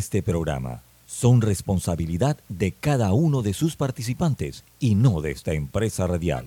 Este programa son responsabilidad de cada uno de sus participantes y no de esta empresa radial.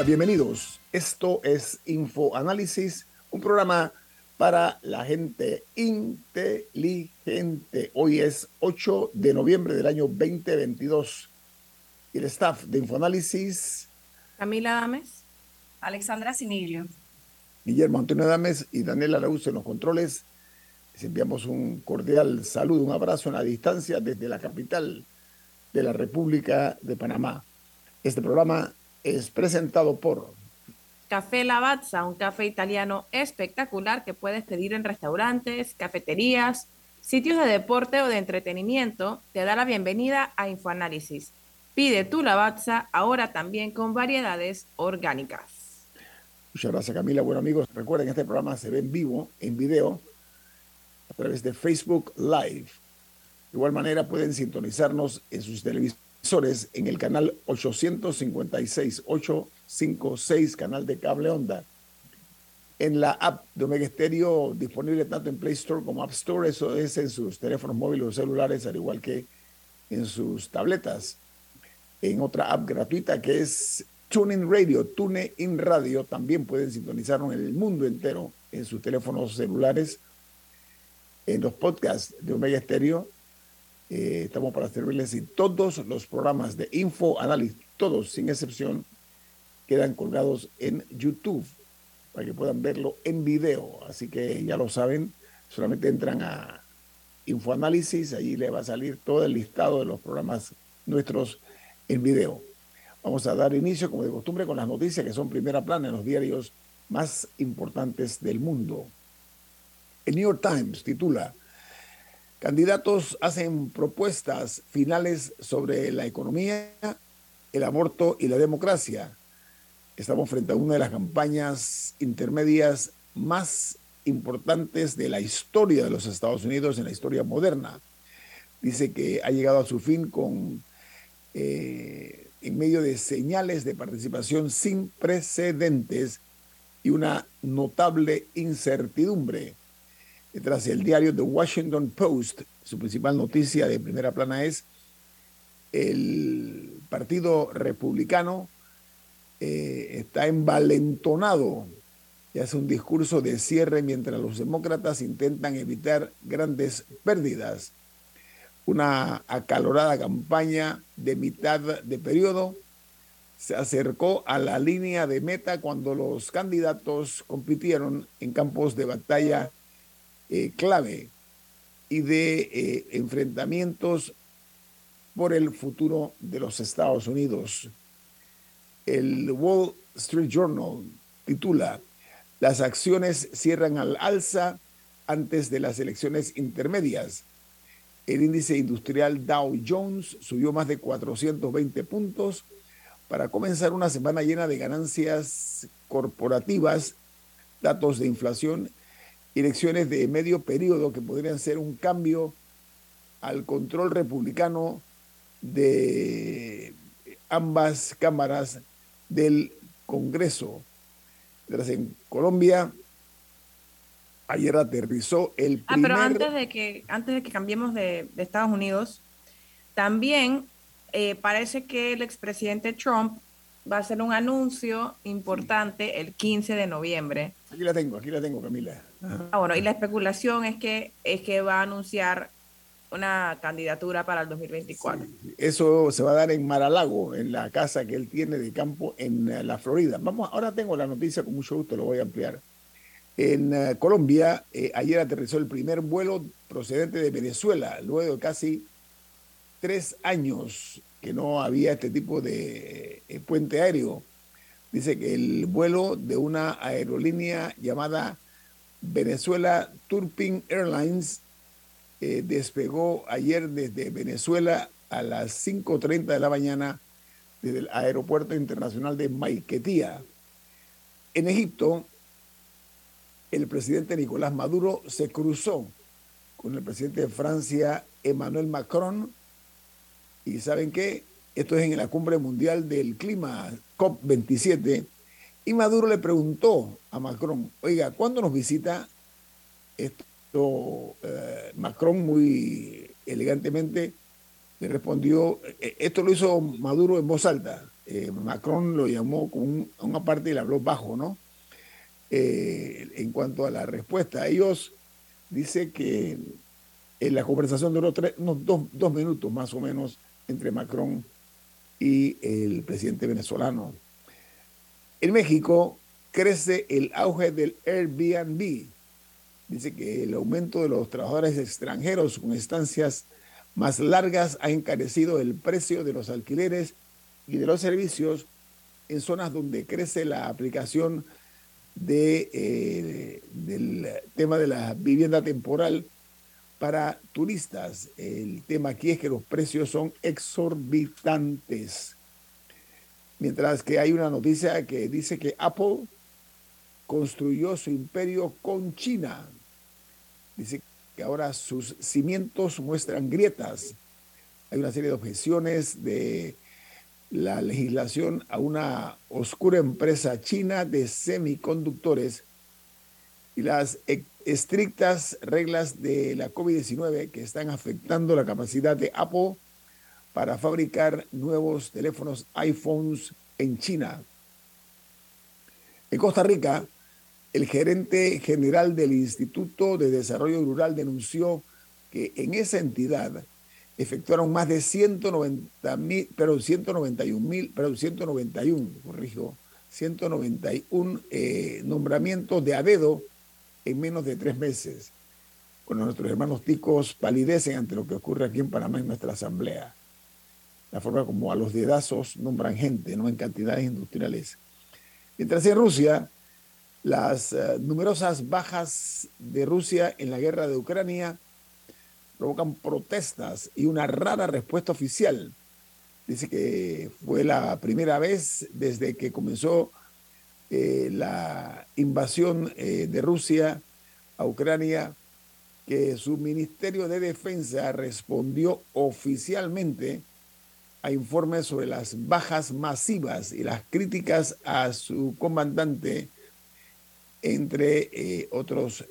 Día, bienvenidos. Esto es Infoanálisis, un programa para la gente inteligente. Hoy es 8 de noviembre del año 2022. Y el staff de Infoanálisis, Camila Dames. Alexandra Siniglio. Guillermo Antonio Dames y Daniela Araúz en los controles. Les enviamos un cordial saludo, un abrazo en la distancia desde la capital de la República de Panamá. Este programa es presentado por Café Lavazza, un café italiano espectacular que puedes pedir en restaurantes, cafeterías, sitios de deporte o de entretenimiento. Te da la bienvenida a Infoanálisis. Pide tu Lavazza ahora también con variedades orgánicas. Muchas gracias Camila. Bueno amigos, recuerden que este programa se ve en vivo, en video, a través de Facebook Live. De igual manera pueden sintonizarnos en sus televisores en el canal 856, 856, canal de cable onda. En la app de Omega Stereo, disponible tanto en Play Store como App Store, eso es en sus teléfonos móviles o celulares, al igual que en sus tabletas. En otra app gratuita que es TuneIn Radio, TuneIn Radio, también pueden sintonizarnos en el mundo entero en sus teléfonos celulares, en los podcasts de Omega Stereo. Eh, estamos para servirles y todos los programas de Info Análisis, todos sin excepción, quedan colgados en YouTube para que puedan verlo en video. Así que ya lo saben, solamente entran a Infoanálisis, allí le va a salir todo el listado de los programas nuestros en video. Vamos a dar inicio, como de costumbre, con las noticias que son primera plana en los diarios más importantes del mundo. El New York Times titula, Candidatos hacen propuestas finales sobre la economía, el aborto y la democracia. Estamos frente a una de las campañas intermedias más importantes de la historia de los Estados Unidos, en la historia moderna. Dice que ha llegado a su fin con eh, en medio de señales de participación sin precedentes y una notable incertidumbre. Tras el diario The Washington Post, su principal noticia de primera plana es el Partido Republicano eh, está envalentonado y hace un discurso de cierre mientras los demócratas intentan evitar grandes pérdidas. Una acalorada campaña de mitad de periodo se acercó a la línea de meta cuando los candidatos compitieron en campos de batalla eh, clave y de eh, enfrentamientos por el futuro de los Estados Unidos. El Wall Street Journal titula, las acciones cierran al alza antes de las elecciones intermedias. El índice industrial Dow Jones subió más de 420 puntos para comenzar una semana llena de ganancias corporativas, datos de inflación elecciones de medio periodo que podrían ser un cambio al control republicano de ambas cámaras del Congreso. Mientras en Colombia ayer aterrizó el primer... Ah, pero antes de que, antes de que cambiemos de, de Estados Unidos, también eh, parece que el expresidente Trump va a hacer un anuncio importante el 15 de noviembre. Aquí la tengo, aquí la tengo, Camila. Ah, bueno, y la especulación es que, es que va a anunciar una candidatura para el 2024. Sí, eso se va a dar en Maralago, en la casa que él tiene de campo en la Florida. Vamos, ahora tengo la noticia, con mucho gusto lo voy a ampliar. En eh, Colombia, eh, ayer aterrizó el primer vuelo procedente de Venezuela, luego de casi tres años que no había este tipo de eh, puente aéreo. Dice que el vuelo de una aerolínea llamada Venezuela Turpin Airlines despegó ayer desde Venezuela a las 5.30 de la mañana desde el Aeropuerto Internacional de Maiquetía. En Egipto, el presidente Nicolás Maduro se cruzó con el presidente de Francia, Emmanuel Macron, y ¿saben qué? Esto es en la cumbre mundial del clima, COP27, y Maduro le preguntó a Macron, oiga, ¿cuándo nos visita? Esto, eh, Macron muy elegantemente le respondió, eh, esto lo hizo Maduro en voz alta, eh, Macron lo llamó con una parte y le habló bajo, ¿no? Eh, en cuanto a la respuesta. Ellos dice que en la conversación duró unos dos, dos minutos más o menos entre Macron y el presidente venezolano. En México crece el auge del Airbnb. Dice que el aumento de los trabajadores extranjeros con estancias más largas ha encarecido el precio de los alquileres y de los servicios en zonas donde crece la aplicación eh, del tema de la vivienda temporal para turistas. El tema aquí es que los precios son exorbitantes. Mientras que hay una noticia que dice que Apple construyó su imperio con China. Dice que ahora sus cimientos muestran grietas. Hay una serie de objeciones de la legislación a una oscura empresa china de semiconductores y las estrictas reglas de la COVID-19 que están afectando la capacidad de Apple para fabricar nuevos teléfonos iPhones en China. En Costa Rica, el gerente general del Instituto de Desarrollo Rural denunció que en esa entidad efectuaron más de 190 mil, pero 191 mil, pero 191, corrijo, 191 eh, nombramientos de a dedo en menos de tres meses. Cuando nuestros hermanos ticos palidecen ante lo que ocurre aquí en Panamá en nuestra asamblea. La forma como a los dedazos nombran gente, no en cantidades industriales. Mientras en Rusia, las eh, numerosas bajas de Rusia en la guerra de Ucrania provocan protestas y una rara respuesta oficial. Dice que fue la primera vez desde que comenzó eh, la invasión eh, de Rusia a Ucrania que su Ministerio de Defensa respondió oficialmente a informes sobre las bajas masivas y las críticas a su comandante, entre eh, otros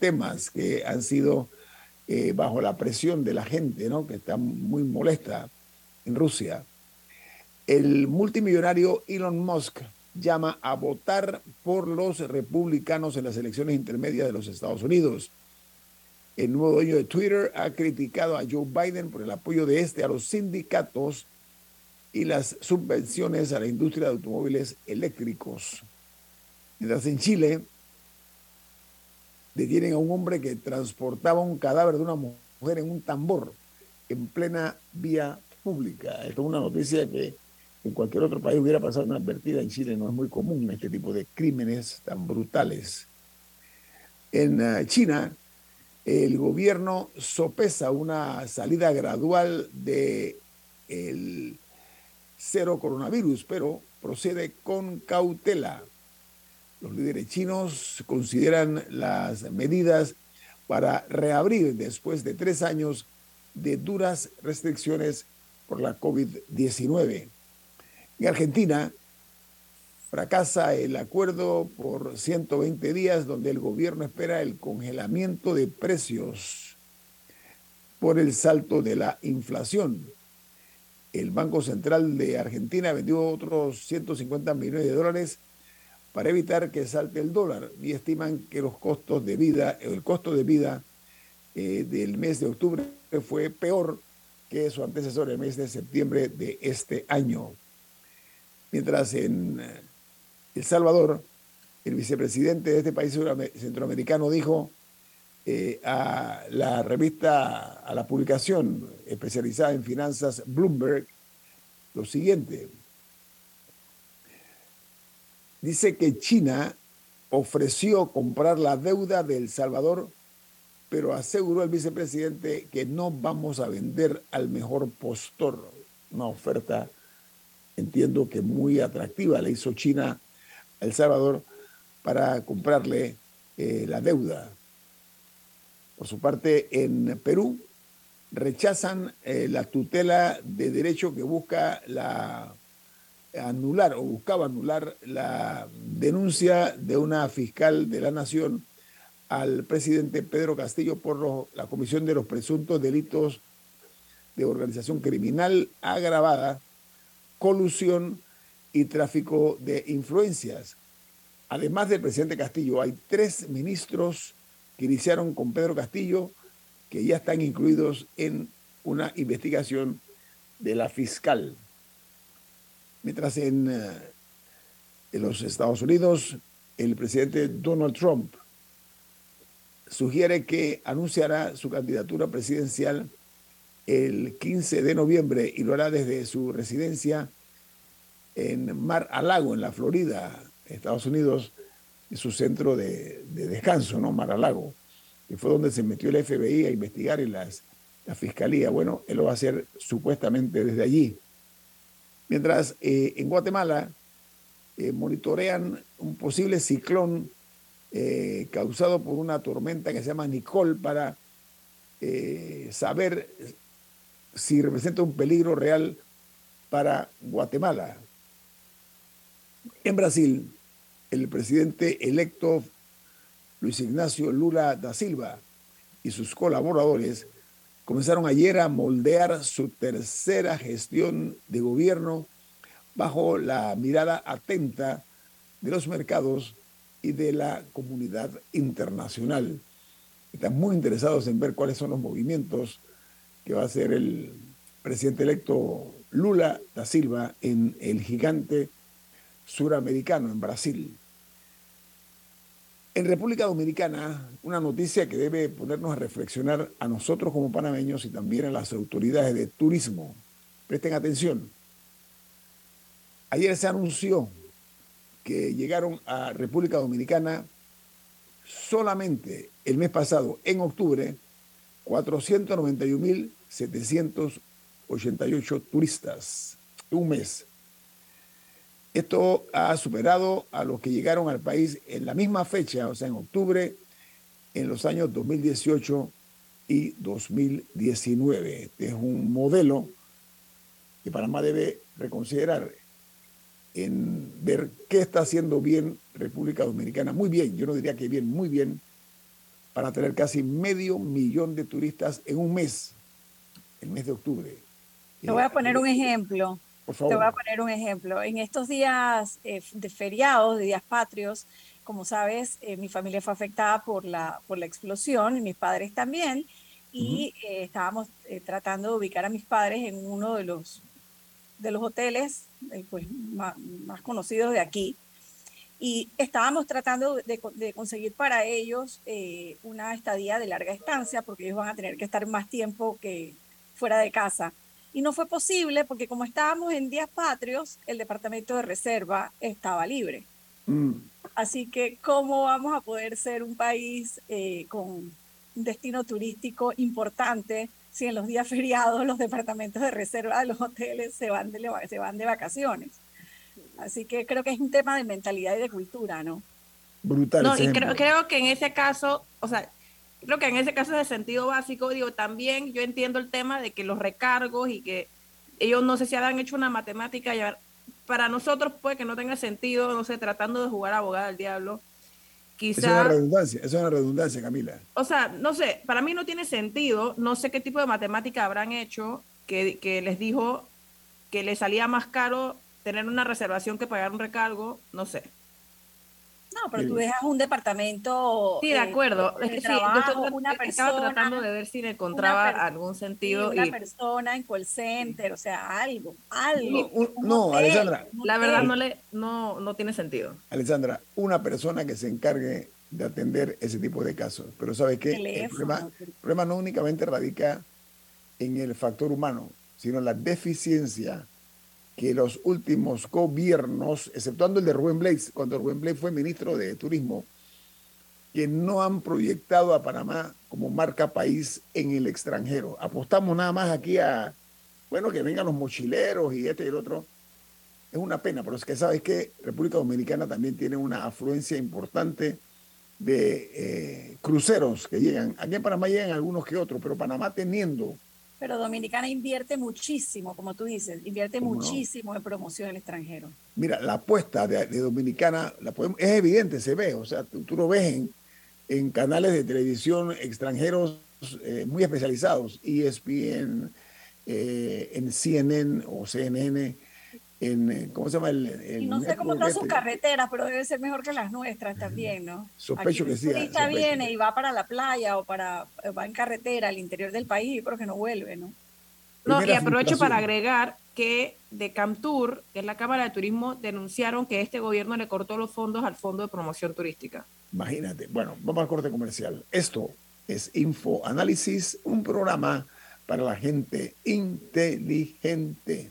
temas que han sido eh, bajo la presión de la gente, ¿no? que está muy molesta en Rusia. El multimillonario Elon Musk llama a votar por los republicanos en las elecciones intermedias de los Estados Unidos. El nuevo dueño de Twitter ha criticado a Joe Biden por el apoyo de este a los sindicatos y las subvenciones a la industria de automóviles eléctricos. Mientras en Chile, detienen a un hombre que transportaba un cadáver de una mujer en un tambor en plena vía pública. Esto es una noticia que en cualquier otro país hubiera pasado una advertida. En Chile no es muy común este tipo de crímenes tan brutales. En eh, China, el gobierno sopesa una salida gradual de el cero coronavirus, pero procede con cautela. Los líderes chinos consideran las medidas para reabrir después de tres años de duras restricciones por la COVID-19. En Argentina fracasa el acuerdo por 120 días donde el gobierno espera el congelamiento de precios por el salto de la inflación. El Banco Central de Argentina vendió otros 150 millones de dólares para evitar que salte el dólar y estiman que los costos de vida, el costo de vida eh, del mes de octubre fue peor que su antecesor el mes de septiembre de este año. Mientras en eh, El Salvador el vicepresidente de este país centroamericano dijo eh, a la revista, a la publicación especializada en finanzas Bloomberg, lo siguiente. Dice que China ofreció comprar la deuda de El Salvador, pero aseguró el vicepresidente que no vamos a vender al mejor postor. Una oferta, entiendo que muy atractiva, le hizo China El Salvador para comprarle eh, la deuda. Por su parte, en Perú rechazan eh, la tutela de derecho que busca la anular o buscaba anular la denuncia de una fiscal de la Nación al presidente Pedro Castillo por la comisión de los presuntos delitos de organización criminal agravada, colusión y tráfico de influencias. Además del presidente Castillo, hay tres ministros que iniciaron con Pedro Castillo que ya están incluidos en una investigación de la fiscal. Mientras en, eh, en los Estados Unidos, el presidente Donald Trump sugiere que anunciará su candidatura presidencial el 15 de noviembre y lo hará desde su residencia en Mar a Lago, en la Florida, Estados Unidos, su centro de, descanso, ¿no? Mar a Lago, que fue donde se metió el FBI a investigar y la fiscalía. Bueno, él lo va a hacer supuestamente desde allí. Mientras eh, en Guatemala eh, monitorean un posible ciclón eh, causado por una tormenta que se llama Nicole para saber si representa un peligro real para Guatemala. En Brasil, el presidente electo Luis Ignacio Lula da Silva y sus colaboradores comenzaron ayer a moldear su tercera gestión de gobierno bajo la mirada atenta de los mercados y de la comunidad internacional. Están muy interesados en ver cuáles son los movimientos que va a hacer el presidente electo Lula da Silva en el gigante suramericano, en Brasil. En República Dominicana, una noticia que debe ponernos a reflexionar a nosotros como panameños y también a las autoridades de turismo. Presten atención. Ayer se anunció que llegaron a República Dominicana solamente el mes pasado, en octubre, 491.788 turistas. Un mes. Esto ha superado a los que llegaron al país en la misma fecha, o sea, en octubre, en los años 2018 y 2019. Este es un modelo que Panamá debe reconsiderar en ver qué está haciendo bien República Dominicana. Muy bien, yo no diría que bien, muy bien, para tener casi medio millón de turistas en un mes, el mes de octubre. Te voy a poner un ejemplo. Te voy a poner un ejemplo. En estos días eh, de feriados, de días patrios, como sabes, eh, mi familia fue afectada por la, por la explosión y mis padres también. Y eh, estábamos tratando de ubicar a mis padres en uno de los, de los hoteles pues, más, conocidos de aquí. Y estábamos tratando de, de conseguir para ellos una estadía de larga estancia, porque ellos van a tener que estar más tiempo que fuera de casa y no fue posible porque como estábamos en días patrios, el departamento de reserva estaba libre. Mm. Así que, ¿cómo vamos a poder ser un país eh, con un destino turístico importante si en los días feriados los departamentos de reserva de los hoteles se van de, se van de vacaciones? Así que creo que es un tema de mentalidad y de cultura, ¿no? Brutal. No, y creo, creo que en ese caso, o sea, creo que en ese caso de sentido básico, digo, también yo entiendo el tema de que los recargos y que ellos no sé si habrán hecho una matemática, para nosotros puede que no tenga sentido, no sé, tratando de jugar abogada al diablo. Quizá, es una redundancia, es una redundancia, Camila. O sea, no sé, para mí no tiene sentido, no sé qué tipo de matemática habrán hecho que, que les dijo que les salía más caro tener una reservación que pagar un recargo, no sé. No, pero tú dejas un departamento. Sí, de acuerdo. es que trabajo, yo una persona, estaba tratando de ver si le encontraba algún sentido. una persona en call center, o sea, algo, algo. No, Alexandra. La verdad no, le, no, no tiene sentido. Alexandra, una persona que se encargue de atender ese tipo de casos. Pero ¿sabes qué? el, problema, el problema no únicamente radica en el factor humano, sino en la deficiencia que los últimos gobiernos, exceptuando el de Rubén Blades, cuando Rubén Blades fue ministro de Turismo, que no han proyectado a Panamá como marca país en el extranjero. Apostamos nada más aquí a, bueno, que vengan los mochileros y este y el otro. Es una pena, pero es que sabes que República Dominicana también tiene una afluencia importante de eh, cruceros que llegan. Aquí en Panamá llegan algunos que otros, pero Panamá teniendo pero Dominicana invierte muchísimo, como tú dices, invierte muchísimo en promoción al extranjero. Mira, la apuesta de, Dominicana la es evidente, se ve, o sea, tú, lo ves en, canales de televisión extranjeros eh, muy especializados, ESPN, eh, en CNN o CNN, en, eh, ¿cómo se llama? El, y no sé cómo están sus carreteras, pero debe ser mejor que las nuestras también, ¿no? Sospecho que sí. Si turista viene y va para la playa o para va en carretera al interior del país, pero que no vuelve, ¿no? No, y aprovecho para agregar que de Camtur, que es la Cámara de Turismo, denunciaron que este gobierno le cortó los fondos al Fondo de Promoción Turística. Imagínate. Bueno, vamos al corte comercial. Esto es Info Análisis, un programa para la gente inteligente.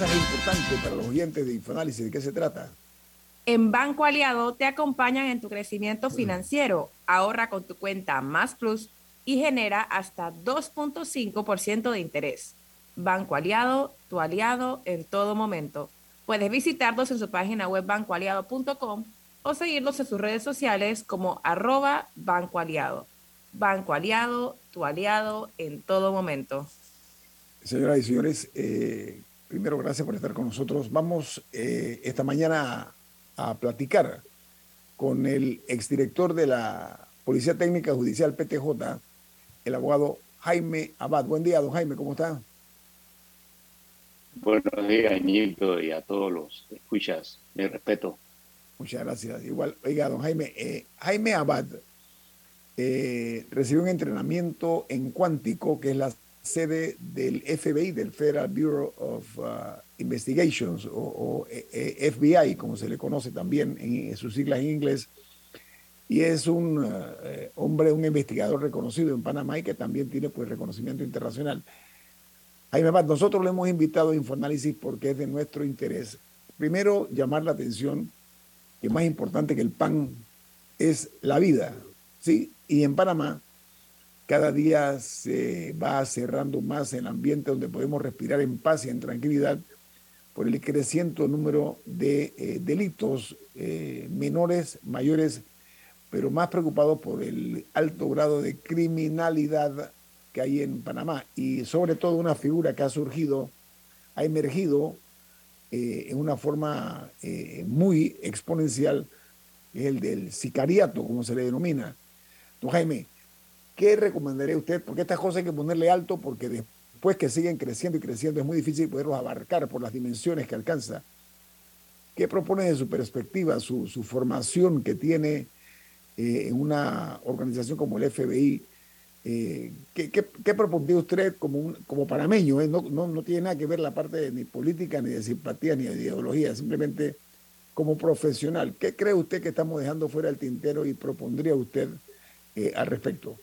Mensaje importante para los oyentes de Infoanálisis. ¿De qué se trata? En Banco Aliado te acompañan en tu crecimiento financiero. Ahorra con tu cuenta Más Plus y genera hasta 2.5% de interés. Banco Aliado, tu aliado en todo momento. Puedes visitarlos en su página web bancoaliado.com o seguirlos en sus redes sociales como arroba Banco Aliado. Banco Aliado, tu aliado en todo momento. Señoras y señores, eh, Primero, gracias por estar con nosotros. Vamos eh, esta mañana a, platicar con el exdirector de la Policía Técnica Judicial PTJ, el abogado Jaime Abad. Buen día, don Jaime, ¿cómo está? Buenos días, Nildo, y a todos los escuchas. Mi respeto. Muchas gracias. Igual, oiga, don Jaime, eh, Jaime Abad eh, recibió un entrenamiento en cuántico, que es la sede del FBI, del Federal Bureau of uh, Investigations, o, eh, FBI, como se le conoce también en, sus siglas en inglés. Y es un hombre, un investigador reconocido en Panamá y que también tiene pues reconocimiento internacional. Jaime Abad, nosotros le hemos invitado a Infoanálisis porque es de nuestro interés. Primero, llamar la atención que más importante que el pan es la vida, ¿sí? Y en Panamá cada día se va cerrando más el ambiente donde podemos respirar en paz y en tranquilidad por el creciente número de eh, delitos eh, menores, mayores, pero más preocupados por el alto grado de criminalidad que hay en Panamá y sobre todo una figura que ha surgido, ha emergido eh, en una forma muy exponencial, el del sicariato, como se le denomina. Don Jaime, ¿qué recomendaría usted? Porque estas cosas hay que ponerle alto porque después que siguen creciendo y creciendo es muy difícil poderlos abarcar por las dimensiones que alcanza. ¿Qué propone de su perspectiva, su, formación que tiene eh, en una organización como el FBI? Eh, ¿qué, qué, propondría usted como, como panameño? Eh? No, no, tiene nada que ver la parte de, ni política, ni de simpatía, ni de ideología, simplemente como profesional. ¿Qué cree usted que estamos dejando fuera del tintero y propondría usted al respecto?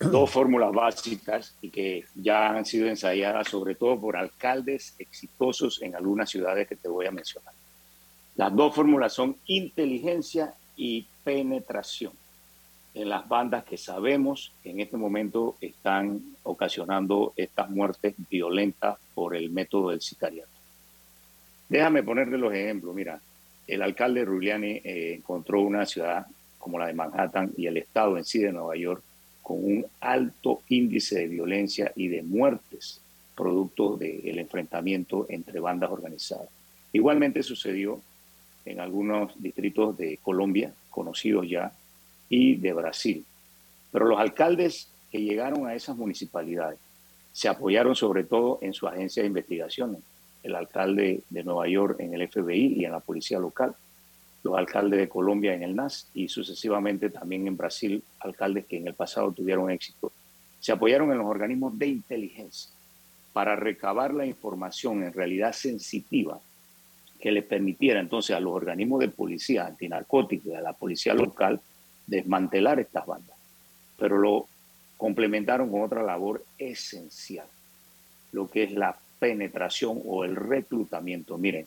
Dos fórmulas básicas y que ya han sido ensayadas sobre todo por alcaldes exitosos en algunas ciudades que te voy a mencionar. Las dos fórmulas son inteligencia y penetración en las bandas que sabemos que en este momento están ocasionando estas muertes violentas por el método del sicariato. Déjame ponerle los ejemplos. Mira, el alcalde Ruliani eh, encontró una ciudad como la de Manhattan y el estado en sí de Nueva York con un alto índice de violencia y de muertes producto del enfrentamiento entre bandas organizadas. Igualmente sucedió en algunos distritos de Colombia, conocidos ya, y de Brasil. Pero los alcaldes que llegaron a esas municipalidades se apoyaron sobre todo en su agencia de investigaciones, el alcalde de Nueva York en el FBI y en la policía local, los alcaldes de Colombia en el NAS y sucesivamente también en Brasil, alcaldes que en el pasado tuvieron éxito. Se apoyaron en los organismos de inteligencia para recabar la información en realidad sensitiva que le permitiera entonces a los organismos de policía antinarcóticos y a la policía local desmantelar estas bandas, pero lo complementaron con otra labor esencial, lo que es la penetración o el reclutamiento. Miren,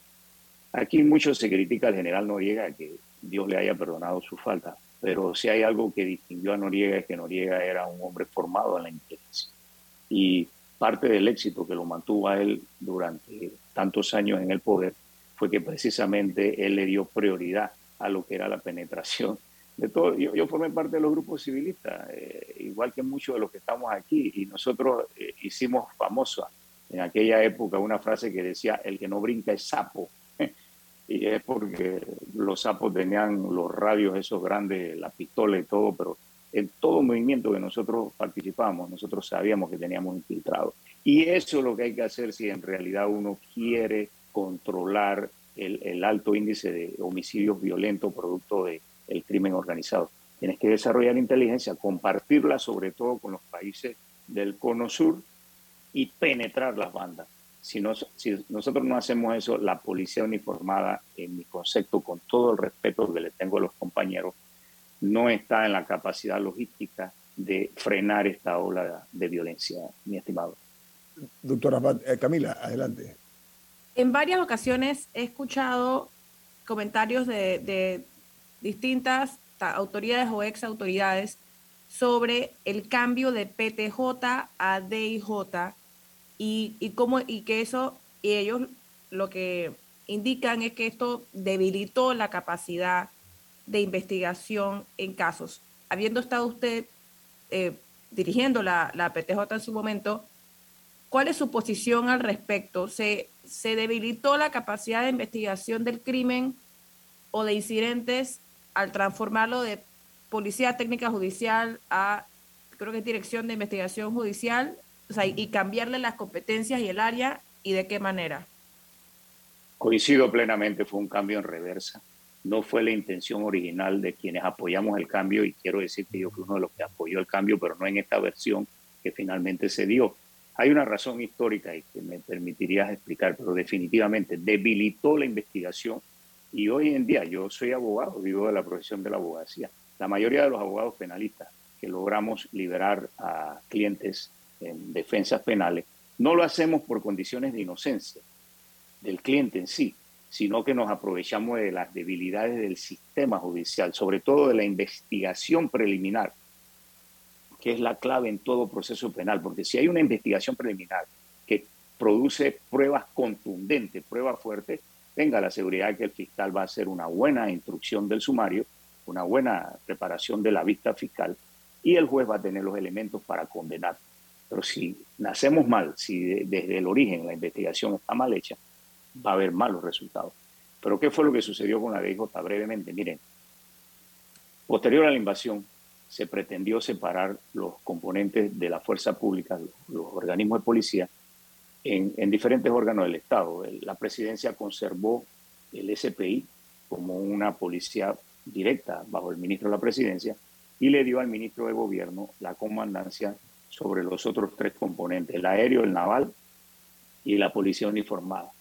aquí mucho se critica al general Noriega que Dios le haya perdonado su falta, pero si hay algo que distinguió a Noriega es que Noriega era un hombre formado en la inteligencia. Y parte del éxito que lo mantuvo a él durante tantos años en el poder fue que precisamente él le dio prioridad a lo que era la penetración de todo. Yo, formé parte de los grupos civilistas, eh, igual que muchos de los que estamos aquí, y nosotros eh, hicimos famosa en aquella época una frase que decía, el que no brinca es sapo. Y es porque los sapos tenían los radios esos grandes, la pistola y todo, pero en todo movimiento que nosotros participamos, nosotros sabíamos que teníamos infiltrados. Y eso es lo que hay que hacer si en realidad uno quiere controlar el, alto índice de homicidios violentos producto de, el crimen organizado. Tienes que desarrollar inteligencia, compartirla sobre todo con los países del cono sur y penetrar las bandas. Si, si nosotros no hacemos eso, la policía uniformada, en mi concepto, con todo el respeto que le tengo a los compañeros, no está en la capacidad logística de frenar esta ola de violencia, mi estimado. Doctora eh, Camila, adelante. En varias ocasiones he escuchado comentarios de distintas autoridades o ex autoridades sobre el cambio de PTJ a DIJ y, cómo, y que eso, y ellos lo que indican es que esto debilitó la capacidad de investigación en casos. Habiendo estado usted eh, dirigiendo la, la, PTJ en su momento, ¿cuál es su posición al respecto? ¿Se, ¿Se debilitó la capacidad de investigación del crimen o de incidentes al transformarlo de Policía Técnica Judicial a, creo que es Dirección de Investigación Judicial, sea, y cambiarle las competencias y el área, y de qué manera. Coincido plenamente, fue un cambio en reversa. no fue la intención original de quienes apoyamos el cambio y quiero decir que yo fui uno de los que apoyó el cambio, pero no en esta versión que finalmente se dio. Hay una razón histórica y que me permitirías explicar, pero definitivamente debilitó la investigación y hoy en día yo soy abogado, vivo de la profesión de la abogacía. La mayoría de los abogados penalistas que logramos liberar a clientes en defensas penales, no lo hacemos por condiciones de inocencia del cliente en sí, sino que nos aprovechamos de las debilidades del sistema judicial, sobre todo de la investigación preliminar, que es la clave en todo proceso penal, porque si hay una investigación preliminar que produce pruebas contundentes, pruebas fuertes, tenga la seguridad que el fiscal va a hacer una buena instrucción del sumario, una buena preparación de la vista fiscal y el juez va a tener los elementos para condenar. Pero si nacemos mal, si desde el origen la investigación está mal hecha, va a haber malos resultados. Pero ¿qué fue lo que sucedió con la DJ brevemente? Miren, posterior a la invasión, se pretendió separar los componentes de la fuerza pública, los, organismos de policía, en, en, diferentes órganos del Estado. La presidencia conservó el SPI como una policía directa bajo el ministro de la presidencia y le dio al ministro de gobierno la comandancia sobre los otros tres componentes, el aéreo, el naval y la policía uniformada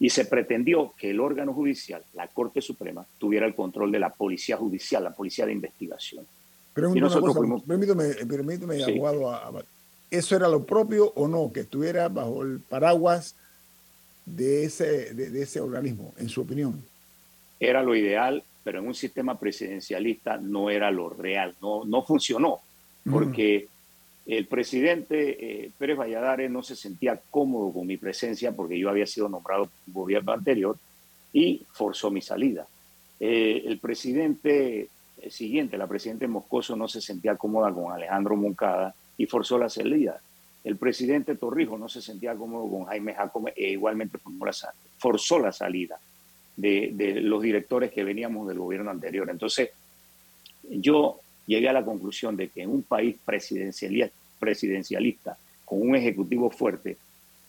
y se pretendió que el órgano judicial, la Corte Suprema, tuviera el control de la policía judicial, la policía de investigación. Pero permítame, permítame abogado, ¿eso era lo propio o no, que estuviera bajo el paraguas de ese, de, ese organismo, en su opinión? Era lo ideal, pero en un sistema presidencialista no era lo real, no, no funcionó, porque el presidente eh, Pérez Valladares no se sentía cómodo con mi presencia porque yo había sido nombrado gobierno anterior y forzó mi salida. Eh, el presidente eh, siguiente, la presidenta Moscoso, no se sentía cómoda con Alejandro Moncada y forzó la salida. El presidente Torrijos no se sentía cómodo con Jaime Jacome e igualmente forzó la salida de, de los directores que veníamos del gobierno anterior. Entonces, yo llegué a la conclusión de que en un país presidencialista, con un ejecutivo fuerte,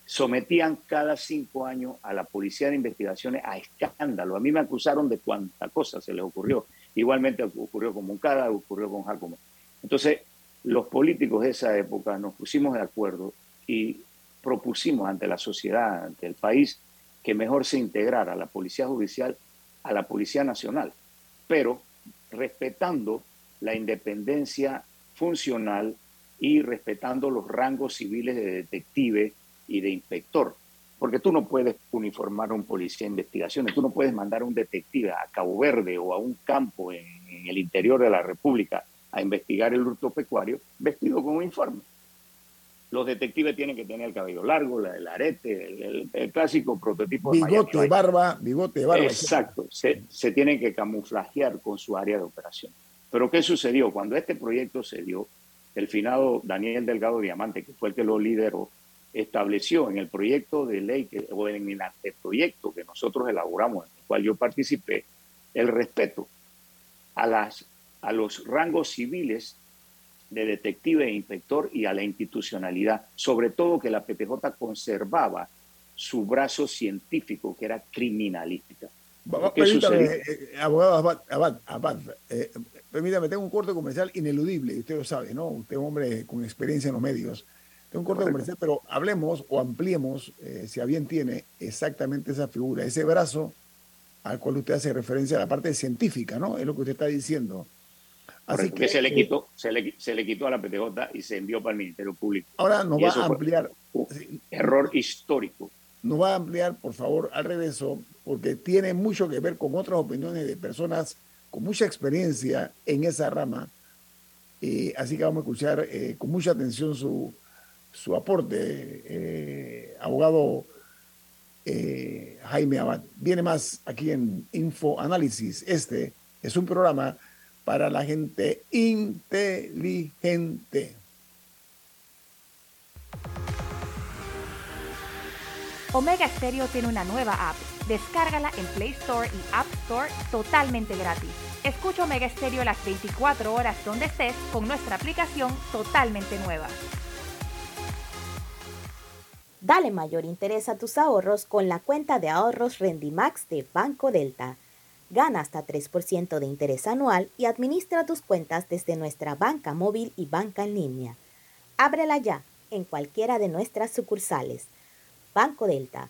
sometían cada cinco años a la policía de investigaciones a escándalo. A mí me acusaron de cuánta cosa se les ocurrió. Igualmente ocurrió con Moncada, ocurrió con Jacome. Entonces, los políticos de esa época nos pusimos de acuerdo y propusimos ante la sociedad, ante el país, que mejor se integrara la Policía Judicial a la Policía Nacional, pero respetando la independencia funcional y respetando los rangos civiles de detective y de inspector. Porque tú no puedes uniformar a un policía de investigaciones, tú no puedes mandar a un detective a Cabo Verde o a un campo en, el interior de la República a investigar el hurto pecuario vestido con un uniforme. Los detectives tienen que tener el cabello largo, el arete, el, clásico prototipo de Bigote, barba, bigote, barba. Exacto, se, se tienen que camuflajear con su área de operación. Pero ¿qué sucedió? Cuando este proyecto se dio, el finado Daniel Delgado Diamante, que fue el que lo lideró, estableció en el proyecto de ley que, o en el anteproyecto que nosotros elaboramos, en el cual yo participé, el respeto a, las, a los rangos civiles de detective e inspector y a la institucionalidad, sobre todo que la PPJ conservaba su brazo científico, que era criminalística. Permítame, eh, eh, abogado Abad, Abad, eh, permítame, tengo un corte comercial ineludible, usted lo sabe, ¿no? Usted es un hombre con experiencia en los medios. Tengo un corte comercial, pero hablemos o ampliemos, si a bien tiene, exactamente esa figura, ese brazo al cual usted hace referencia a la parte científica, ¿no? Es lo que usted está diciendo. Así que se le, quitó, se, le, se le quitó a la PTJ y se envió para el Ministerio Público. Ahora nos va a ampliar. error histórico. Nos va a ampliar, por favor, al regreso, porque tiene mucho que ver con otras opiniones de personas con mucha experiencia en esa rama. Eh, así que vamos a escuchar eh, con mucha atención su, su aporte, eh, abogado Jaime Abad. Viene más aquí en Info Análisis. Este es un programa para la gente inteligente. Omega Stereo tiene una nueva app. Descárgala en Play Store y App Store totalmente gratis. Escucha Omega Stereo las 24 horas donde estés con nuestra aplicación totalmente nueva. Dale mayor interés a tus ahorros con la cuenta de ahorros Rendimax de Banco Delta. Gana hasta 3% de interés anual y administra tus cuentas desde nuestra banca móvil y banca en línea. Ábrela ya en cualquiera de nuestras sucursales. Banco Delta,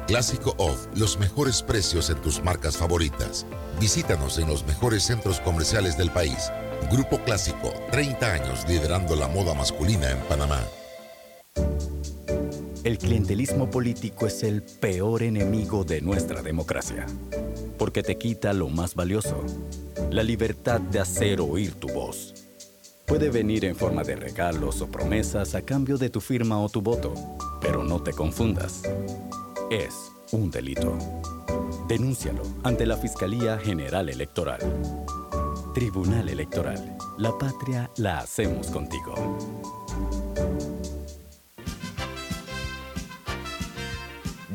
Clásico Off, los mejores precios en tus marcas favoritas. Visítanos en los mejores centros comerciales del país. Grupo Clásico, 30 años liderando la moda masculina en Panamá. El clientelismo político es el peor enemigo de nuestra democracia, porque te quita lo más valioso la libertad de hacer oír tu voz. Puede venir en forma de regalos o promesas a cambio de tu firma o tu voto, pero no te confundas. Es un delito. Denúncialo ante la Fiscalía General Electoral. Tribunal Electoral. La patria la hacemos contigo.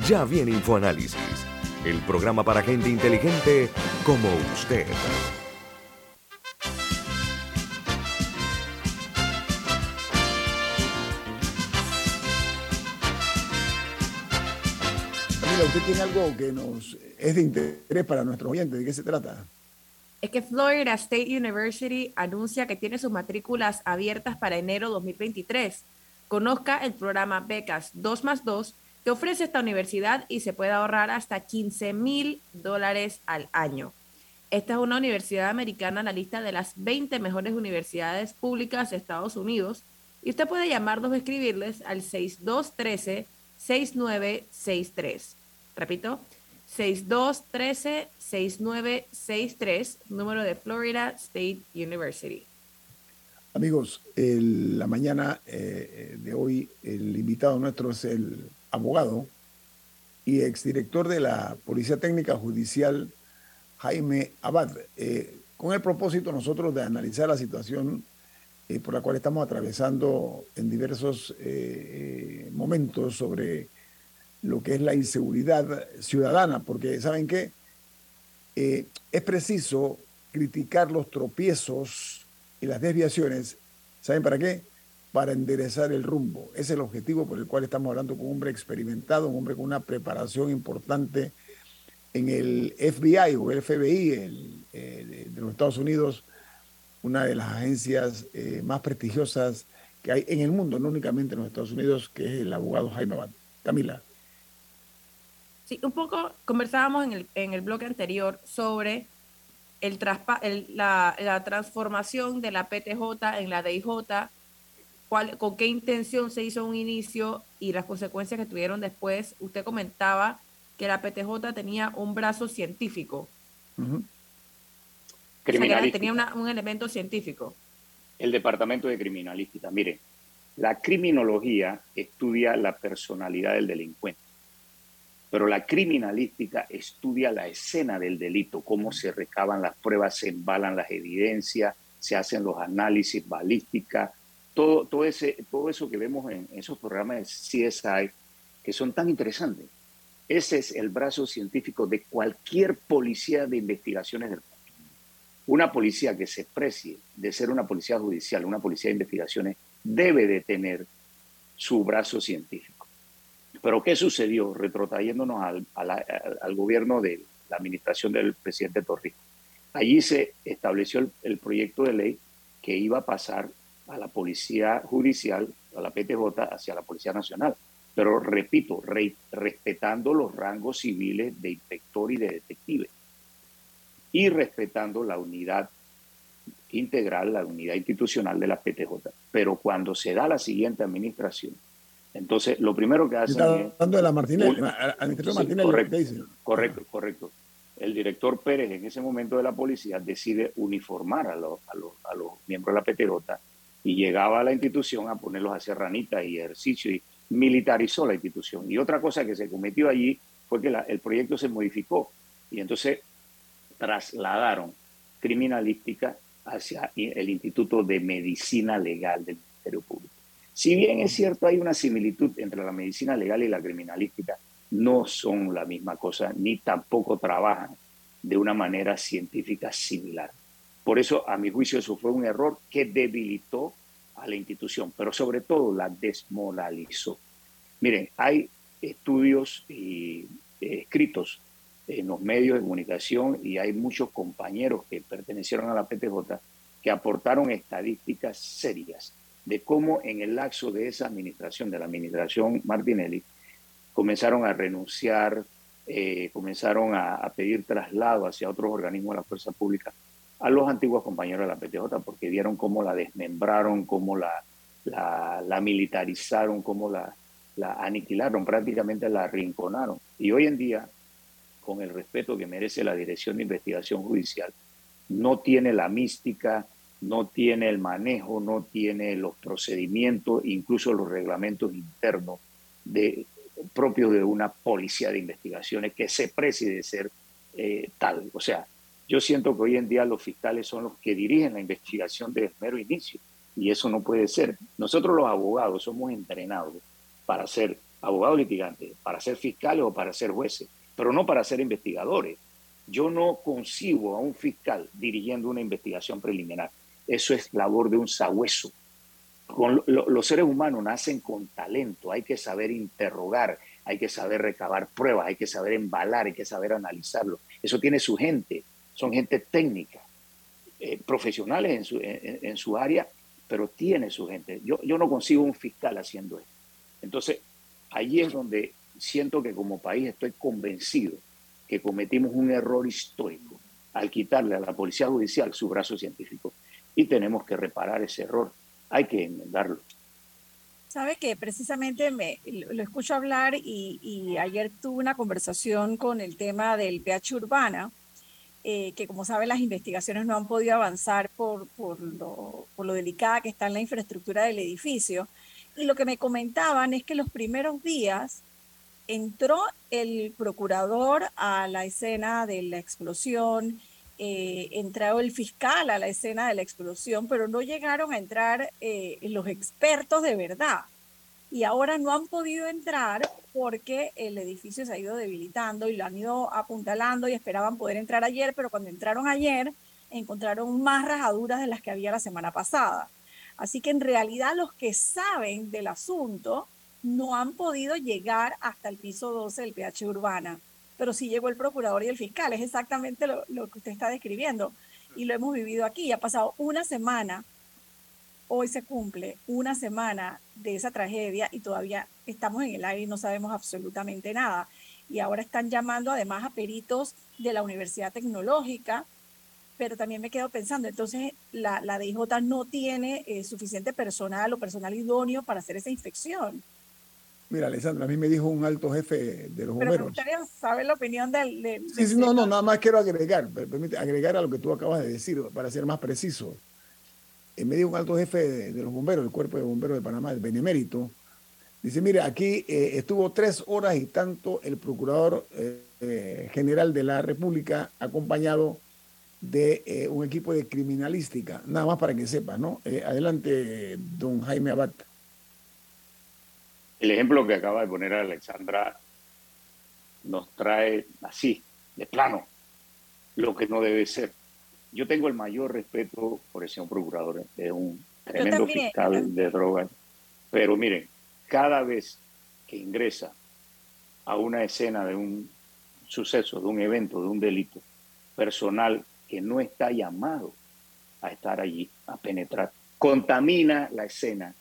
Ya viene InfoAnálisis, el programa para gente inteligente como usted. Tiene algo que nos es de interés para nuestros oyentes. ¿De qué se trata? Es que Florida State University anuncia que tiene sus matrículas abiertas para enero 2023. Conozca el programa Becas 2 más 2 que ofrece esta universidad y se puede ahorrar hasta 15 mil dólares al año. Esta es una universidad americana en la lista de las 20 mejores universidades públicas de Estados Unidos y usted puede llamarlos o escribirles al 6213 6963. Repito, 6213-6963, número de Florida State University. Amigos, la mañana eh, de hoy el invitado nuestro es el abogado y exdirector de la Policía Técnica Judicial, Jaime Abad, eh, con el propósito nosotros de analizar la situación eh, por la cual estamos atravesando en diversos momentos sobre lo que es la inseguridad ciudadana, porque ¿saben qué? Eh, es preciso criticar los tropiezos y las desviaciones. ¿Saben para qué? Para enderezar el rumbo. Ese es el objetivo por el cual estamos hablando con un hombre experimentado, un hombre con una preparación importante en el FBI o el FBI de los Estados Unidos, una de las agencias eh, más prestigiosas que hay en el mundo, no únicamente en los Estados Unidos, que es el abogado Jaime Abad. Camila. Sí, un poco conversábamos en el, en el bloque anterior sobre el, la, la, transformación de la PTJ en la DIJ, cuál, con qué intención se hizo un inicio y las consecuencias que tuvieron después. Usted comentaba que la PTJ tenía un brazo científico. tenía un elemento científico. El Departamento de Criminalística. Mire, la criminología estudia la personalidad del delincuente pero la criminalística estudia la escena del delito, cómo se recaban las pruebas, se embalan las evidencias, se hacen los análisis balística, todo, todo, todo eso que vemos en esos programas de CSI que son tan interesantes. Ese es el brazo científico de cualquier policía de investigaciones del mundo. Una policía que se precie de ser una policía judicial, una policía de investigaciones, debe de tener su brazo científico. Pero ¿qué sucedió? Retrotrayéndonos al, gobierno de la administración del presidente Torrijos. Allí se estableció el, proyecto de ley que iba a pasar a la policía judicial, a la PTJ, hacia la Policía Nacional. Pero repito, respetando los rangos civiles de inspector y de detective. Y respetando la unidad integral la unidad institucional de la PTJ. Pero cuando se da la siguiente administración, entonces lo primero que hacen es... hablando de la Martinelli, Martinelli correcto, correcto, correcto. El director Pérez en ese momento de la policía decide uniformar a los, a los, a los miembros de la PTJ y llegaba a la institución a ponerlos a hacer ranitas y ejercicio y militarizó la institución. Y otra cosa que se cometió allí fue que el proyecto se modificó y entonces trasladaron criminalística hacia el Instituto de Medicina Legal del Ministerio Público. Si bien es cierto, hay una similitud entre la medicina legal y la criminalística, no son la misma cosa, ni tampoco trabajan de una manera científica similar. Por eso, a mi juicio, eso fue un error que debilitó a la institución, pero sobre todo la desmoralizó. Miren, hay estudios y, eh, escritos en los medios de comunicación y hay muchos compañeros que pertenecieron a la PTJ que aportaron estadísticas serias de cómo en el lapso de esa administración, de la administración Martinelli, comenzaron a renunciar, eh, comenzaron a, pedir traslado hacia otros organismos de la fuerza pública a los antiguos compañeros de la PTJ, porque vieron cómo la desmembraron, cómo la, la, militarizaron, cómo la, la aniquilaron, prácticamente la arrinconaron. Y hoy en día con el respeto que merece la Dirección de Investigación Judicial, no tiene la mística, no tiene el manejo, no tiene los procedimientos, incluso los reglamentos internos de, propios de una policía de investigaciones que se precie de ser eh, tal. O sea, yo siento que hoy en día los fiscales son los que dirigen la investigación desde el mero inicio y eso no puede ser. Nosotros los abogados somos entrenados para ser abogados litigantes, para ser fiscales o para ser jueces pero no para ser investigadores. Yo no concibo a un fiscal dirigiendo una investigación preliminar. Eso es labor de un sabueso. los seres humanos nacen con talento, hay que saber interrogar, hay que saber recabar pruebas, hay que saber embalar, hay que saber analizarlo. Eso tiene su gente, son gente técnica, eh, profesionales en su, área, pero tiene su gente. Yo, yo no consigo un fiscal haciendo esto. Entonces, allí es donde siento que como país estoy convencido que cometimos un error histórico al quitarle a la Policía Judicial su brazo científico y tenemos que reparar ese error. Hay que enmendarlo. Sabe que precisamente me lo escucho hablar y, ayer tuve una conversación con el tema del PH urbana, eh, que como sabe las investigaciones no han podido avanzar por, por, lo, por lo delicada que está en la infraestructura del edificio. Y lo que me comentaban es que los primeros días entró el procurador a la escena de la explosión, eh, entró el fiscal a la escena de la explosión, pero no llegaron a entrar eh, los expertos de verdad. Y ahora no han podido entrar porque el edificio se ha ido debilitando y lo han ido apuntalando y esperaban poder entrar ayer, pero cuando entraron ayer encontraron más rajaduras de las que había la semana pasada. Así que en realidad los que saben del asunto no han podido llegar hasta el piso 12 del PH Urbana, pero sí llegó el procurador y el fiscal. Es exactamente lo, que usted está describiendo y lo hemos vivido aquí. Ha pasado una semana, hoy se cumple una semana de esa tragedia y todavía estamos en el aire y no sabemos absolutamente nada. Y ahora están llamando además a peritos de la Universidad Tecnológica, pero también me quedo pensando, entonces la, la no tiene eh, suficiente personal o personal idóneo para hacer esa inspección. Mira, Alessandra, a mí me dijo un alto jefe de los bomberos. Pero me gustaría saber la opinión del... sí, sí, no, no, nada más quiero agregar, permite, agregar a lo que tú acabas de decir, para ser más preciso. Eh, me dijo un alto jefe de, los bomberos, del Cuerpo de Bomberos de Panamá, el Benemérito, dice, mire, aquí eh, estuvo tres horas y tanto el Procurador eh, General de la República acompañado de un equipo de criminalística, nada más para que sepa, ¿no? adelante, don Jaime Abad. El ejemplo que acaba de poner Alexandra nos trae así, de plano, lo que no debe ser. Yo tengo el mayor respeto por el señor procurador, es un tremendo fiscal de drogas, pero miren, cada vez que ingresa a una escena de un suceso, de un evento, de un delito, personal que no está llamado a estar allí, a penetrar, contamina la escena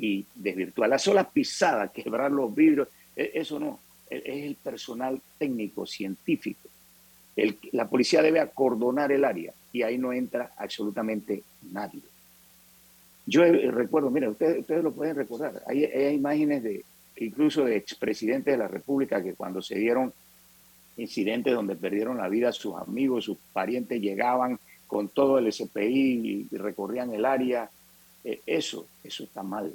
y desvirtuar. La sola pisada, quebrar los vidrios, e, eso no, e, es el personal técnico, científico. El, la policía debe acordonar el área y ahí no entra absolutamente nadie. Yo recuerdo, mira, ustedes, ustedes lo pueden recordar, hay, imágenes de incluso de expresidentes de la República que cuando se dieron incidentes donde perdieron la vida sus amigos, sus parientes llegaban con todo el SPI y recorrían el área. Eh, eso, eso está mal.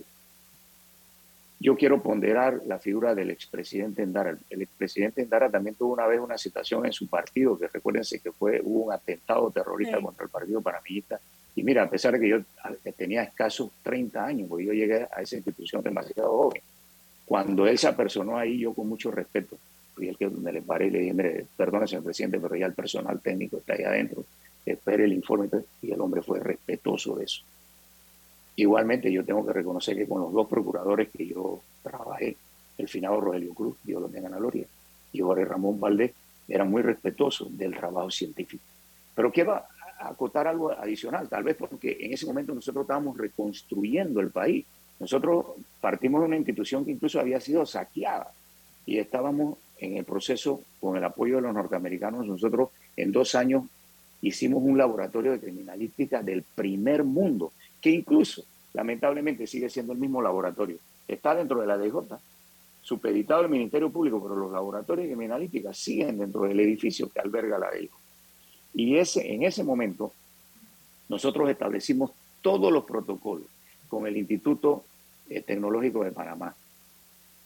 Yo quiero ponderar la figura del expresidente Endara. El expresidente Endara también tuvo una vez una situación en su partido, que recuérdense que fue, hubo un atentado terrorista contra el Partido Panamillista. Y mira, a pesar de que yo tenía escasos 30 años, porque yo llegué a esa institución demasiado joven, cuando él se apersonó ahí, yo con mucho respeto, fui el que me le paré y le dije, mire, perdone, señor presidente, pero ya el personal técnico está ahí adentro, espere el informe. Y el hombre fue respetuoso de eso. Igualmente, yo tengo que reconocer que con los dos procuradores que yo trabajé, el finado Rogelio Cruz, Dios lo tenga y Jorge Ramón Valdés, eran muy respetuosos del trabajo científico. Pero ¿qué va a acotar algo adicional? Tal vez porque en ese momento nosotros estábamos reconstruyendo el país. Nosotros partimos de una institución que incluso había sido saqueada y estábamos en el proceso, con el apoyo de los norteamericanos, nosotros en dos años hicimos un laboratorio de criminalística del primer mundo, que incluso, lamentablemente, sigue siendo el mismo laboratorio. Está dentro de la DJ, supeditado al Ministerio Público, pero los laboratorios de criminalística siguen dentro del edificio que alberga la DJ. Y ese, en ese momento, nosotros establecimos todos los protocolos con el Instituto eh, Tecnológico de Panamá,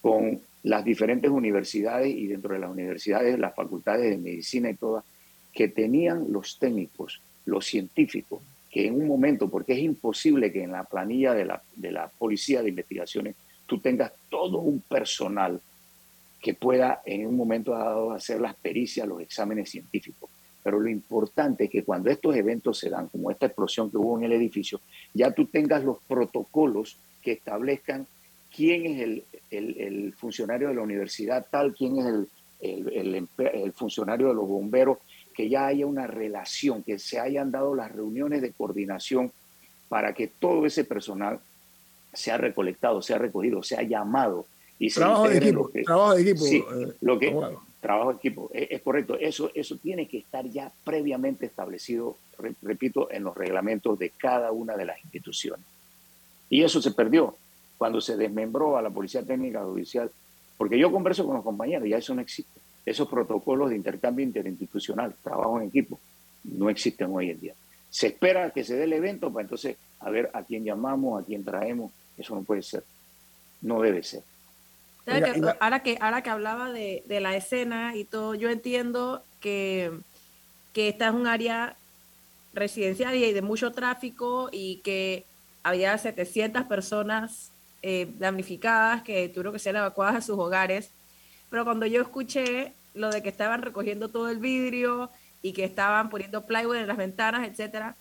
con las diferentes universidades y dentro de las universidades, las facultades de medicina y todas, que tenían los técnicos, los científicos, que en un momento, porque es imposible que en la planilla de la, de la policía de investigaciones tú tengas todo un personal que pueda en un momento dado hacer las pericias, los exámenes científicos. Pero lo importante es que cuando estos eventos se dan, como esta explosión que hubo en el edificio, ya tú tengas los protocolos que establezcan quién es el, el, funcionario de la universidad tal, quién es el, el, funcionario de los bomberos, que ya haya una relación, que se hayan dado las reuniones de coordinación para que todo ese personal sea recolectado, sea recogido, sea llamado. Y trabajo, de equipo, trabajo de equipo. Sí, lo que, Trabajo de equipo, es, correcto. Eso, eso tiene que estar ya previamente establecido, repito, en los reglamentos de cada una de las instituciones. Y eso se perdió cuando se desmembró a la Policía Técnica Judicial, porque yo converso con los compañeros, ya eso no existe. Esos protocolos de intercambio interinstitucional, trabajo en equipo, no existen hoy en día. Se espera que se dé el evento para entonces a ver a quién llamamos, a quién traemos. Eso no puede ser. No debe ser ahora, que, ahora que hablaba de, la escena y todo, yo entiendo que, que esta es un área residencial y de mucho tráfico y que había 700 personas eh, damnificadas que tuvieron que ser evacuadas a sus hogares. Pero cuando yo escuché lo de que estaban recogiendo todo el vidrio y que estaban poniendo plywood en las ventanas, etcétera,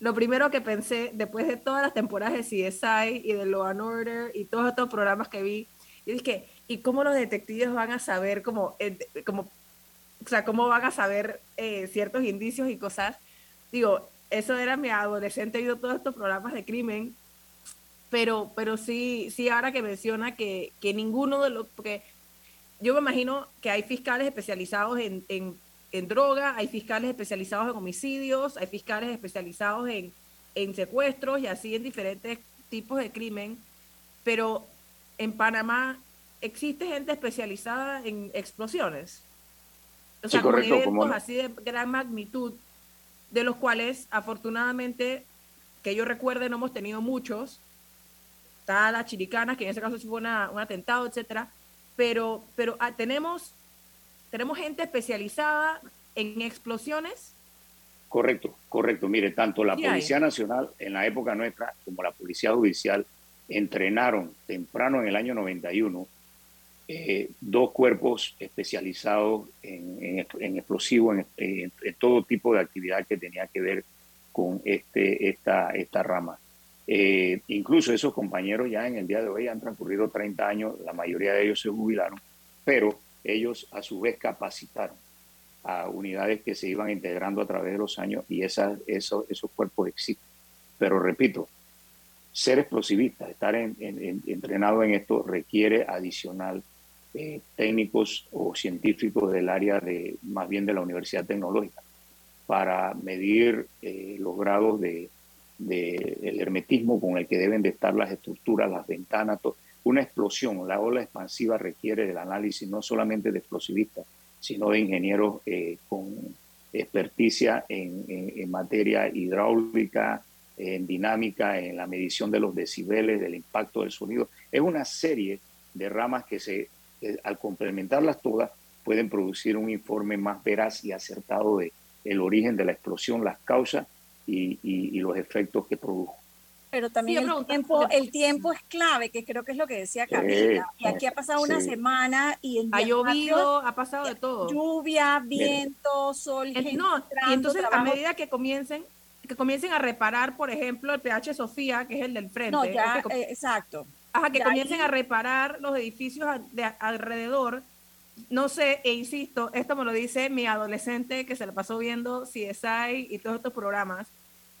lo primero que pensé, después de todas las temporadas de CSI y de Law and Order y todos estos programas que vi, yo dije, ¿y cómo los detectives van a saber cómo, eh, cómo o sea, cómo van a saber eh, ciertos indicios y cosas? Digo, eso era mi adolescente, he oído todos estos programas de crimen, pero, pero sí, sí, ahora que menciona que, que ninguno de los, porque yo me imagino que hay fiscales especializados en, en, en, droga, hay fiscales especializados en homicidios, hay fiscales especializados en, en secuestros y así en diferentes tipos de crimen, pero en Panamá existe gente especializada en explosiones. O sea, con eventos así de gran magnitud, de los cuales afortunadamente, que yo recuerde, no hemos tenido muchos. Está la chiricana, que en ese caso fue un atentado, etcétera. Pero, pero ah, tenemos, tenemos gente especializada en explosiones. Correcto, correcto. Mire, tanto la Policía Nacional en la época nuestra como la Policía Judicial entrenaron temprano en el año 91 eh, dos cuerpos especializados en, explosivos, en, todo tipo de actividad que tenía que ver con este, esta, esta rama. Eh, incluso esos compañeros ya en el día de hoy han transcurrido 30 años, la mayoría de ellos se jubilaron, pero ellos a su vez capacitaron a unidades que se iban integrando a través de los años y esas, esos, esos cuerpos existen. Pero repito, ser explosivista, estar entrenado en esto requiere adicional eh, técnicos o científicos del área de más bien de la Universidad Tecnológica. para medir eh, los grados de, el hermetismo con el que deben de estar las estructuras, las ventanas. Una explosión, la ola expansiva requiere del análisis no solamente de explosivistas, sino de ingenieros eh, con experticia en, en, materia hidráulica, en dinámica, en la medición de los decibeles, del impacto del sonido. Es una serie de ramas que se, eh, al complementarlas todas, pueden producir un informe más veraz y acertado de el origen de la explosión, las causas y, y, los efectos que produjo. Pero también el, tiempo, el tiempo es clave, que creo que es lo que decía Camila. y aquí ha pasado una semana y ha llovido, ha pasado de todo. Lluvia, viento, sol, no, y entonces a medida que comiencen que comiencen a reparar, por ejemplo, el PH Sofía, que es el del frente. No, ya, eh, exacto. Ajá, que comiencen a reparar los edificios de alrededor no sé, e insisto, esto me lo dice mi adolescente que se le pasó viendo CSI y todos estos programas.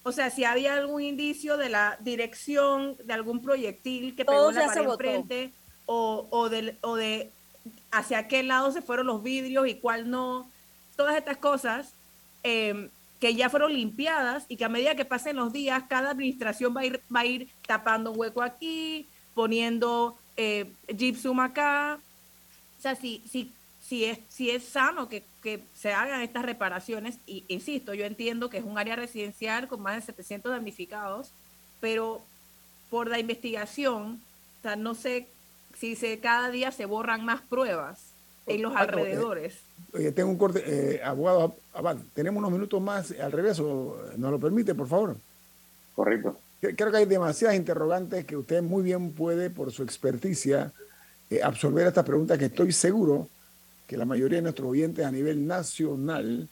O sea, si había algún indicio de la dirección de algún proyectil que pegó la pared enfrente o, o, de, o de hacia qué lado se fueron los vidrios y cuál no, todas estas cosas em, que ya fueron limpiadas y que a medida que pasen los días, cada administración va a ir, va a ir tapando un hueco aquí, poniendo eh, gypsum acá, sea, si, si, si, es, si es sano que, se hagan estas reparaciones, y insisto, yo entiendo que es un área residencial con más de 700 damnificados, pero por la investigación, o sea, no sé si se, cada día se borran más pruebas en los alrededores. Oye, tengo un corte, eh, abogado, tenemos unos minutos más al revés, ¿nos lo permite, por favor? Correcto. Creo que hay demasiadas interrogantes que usted muy bien puede, por su experticia, eh, absorber estas preguntas que estoy seguro que la mayoría de nuestros oyentes a nivel nacional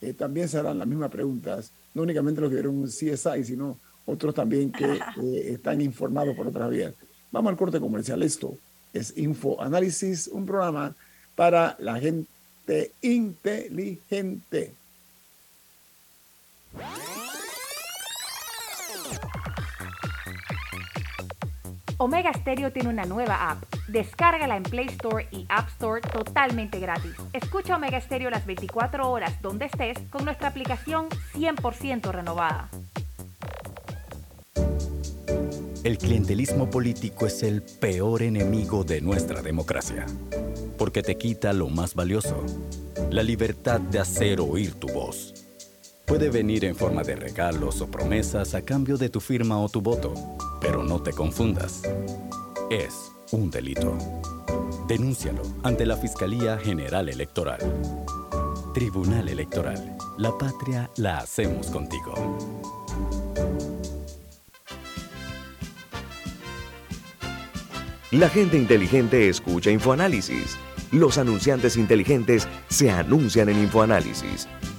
eh, también se harán las mismas preguntas, no únicamente los que vieron CSI, sino otros también que eh, están informados por otras vías. Vamos al corte comercial. Esto es Info Análisis, un programa para la gente inteligente. Omega Stereo tiene una nueva app. Descárgala en Play Store y App Store totalmente gratis. Escucha Omega Stereo las 24 horas donde estés con nuestra aplicación 100% renovada. El clientelismo político es el peor enemigo de nuestra democracia, porque te quita lo más valioso, la libertad de hacer oír tu voz. Puede venir en forma de regalos o promesas a cambio de tu firma o tu voto, pero no te confundas. Es un delito. Denúncialo ante la Fiscalía General Electoral. Tribunal Electoral. La patria la hacemos contigo. La gente inteligente escucha InfoAnálisis. Los anunciantes inteligentes se anuncian en InfoAnálisis.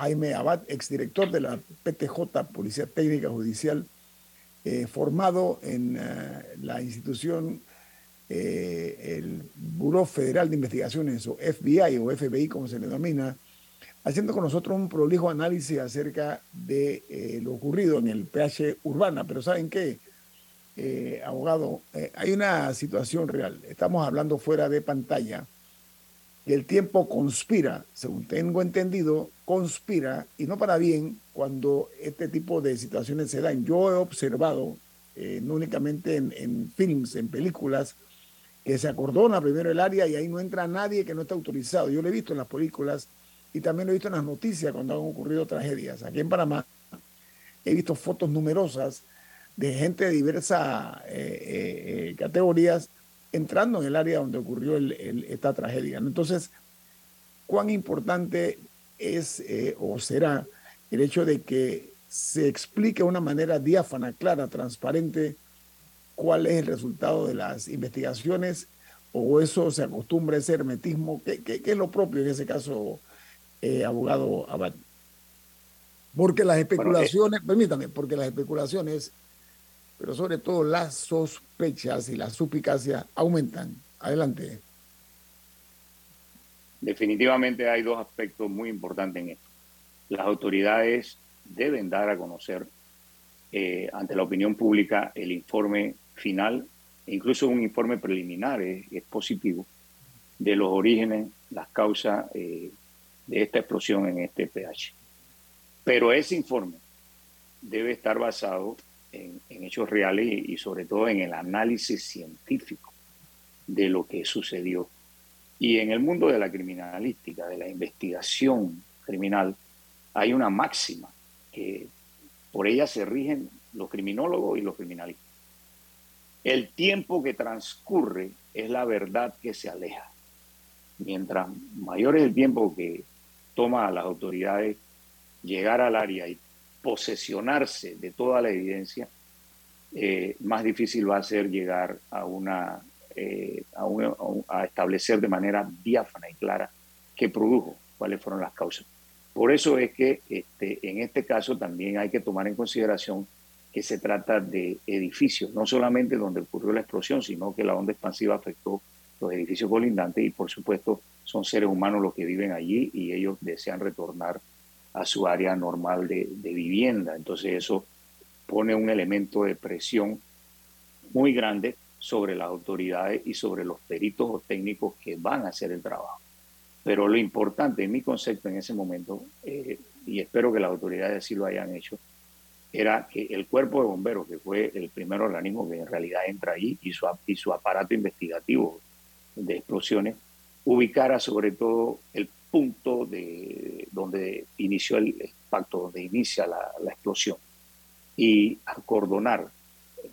Jaime Abad, exdirector de la PTJ, Policía Técnica Judicial, eh, formado en eh, la institución eh, el Buró Federal de Investigaciones, o FBI o FBI como se le denomina, haciendo con nosotros un prolijo análisis acerca de eh, lo ocurrido en el PH Urbana. Pero ¿saben qué, abogado? hay una situación real. Estamos hablando fuera de pantalla el tiempo conspira, según tengo entendido, conspira, y no para bien, cuando este tipo de situaciones se dan. Yo he observado, eh, no únicamente en, films, en películas, que se acordona primero el área y ahí no entra nadie que no está autorizado. Yo lo he visto en las películas y también lo he visto en las noticias cuando han ocurrido tragedias. Aquí en Panamá he visto fotos numerosas de gente de diversas eh, eh, categorías entrando en el área donde ocurrió esta tragedia. Entonces, ¿cuán importante es o será el hecho de que se explique de una manera diáfana, clara, transparente, cuál es el resultado de las investigaciones o eso se acostumbra a ese hermetismo? ¿Qué, es lo propio en ese caso, abogado Abad? Porque las especulaciones, permítame, porque las especulaciones pero sobre todo las sospechas y la suspicacia aumentan. Adelante. Definitivamente hay dos aspectos muy importantes en esto. Las autoridades deben dar a conocer eh, ante la opinión pública el informe final, e incluso un informe preliminar es, positivo, de los orígenes, las causas eh, de esta explosión en este PH. Pero ese informe debe estar basado en, hechos reales y, sobre todo en el análisis científico de lo que sucedió. Y en el mundo de la criminalística, de la investigación criminal, hay una máxima que por ella se rigen los criminólogos y los criminalistas. El tiempo que transcurre es la verdad que se aleja. Mientras mayor es el tiempo que toma a las autoridades llegar al área y posesionarse de toda la evidencia, eh, más difícil va a ser llegar a una, eh, a, establecer de manera diáfana y clara qué produjo, cuáles fueron las causas. Por eso es que este, en este caso también hay que tomar en consideración que se trata de edificios, no solamente donde ocurrió la explosión, sino que la onda expansiva afectó los edificios colindantes y por supuesto son seres humanos los que viven allí y ellos desean retornar a su área normal de, vivienda. Entonces eso pone un elemento de presión muy grande sobre las autoridades y sobre los peritos o técnicos que van a hacer el trabajo. Pero lo importante, en mi concepto en ese momento, eh, y espero que las autoridades así lo hayan hecho, era que el cuerpo de bomberos, que fue el primer organismo que en realidad entra ahí, y su, y su aparato investigativo de explosiones, ubicara sobre todo el punto de donde inició el impacto, donde inicia la, explosión, y acordonar,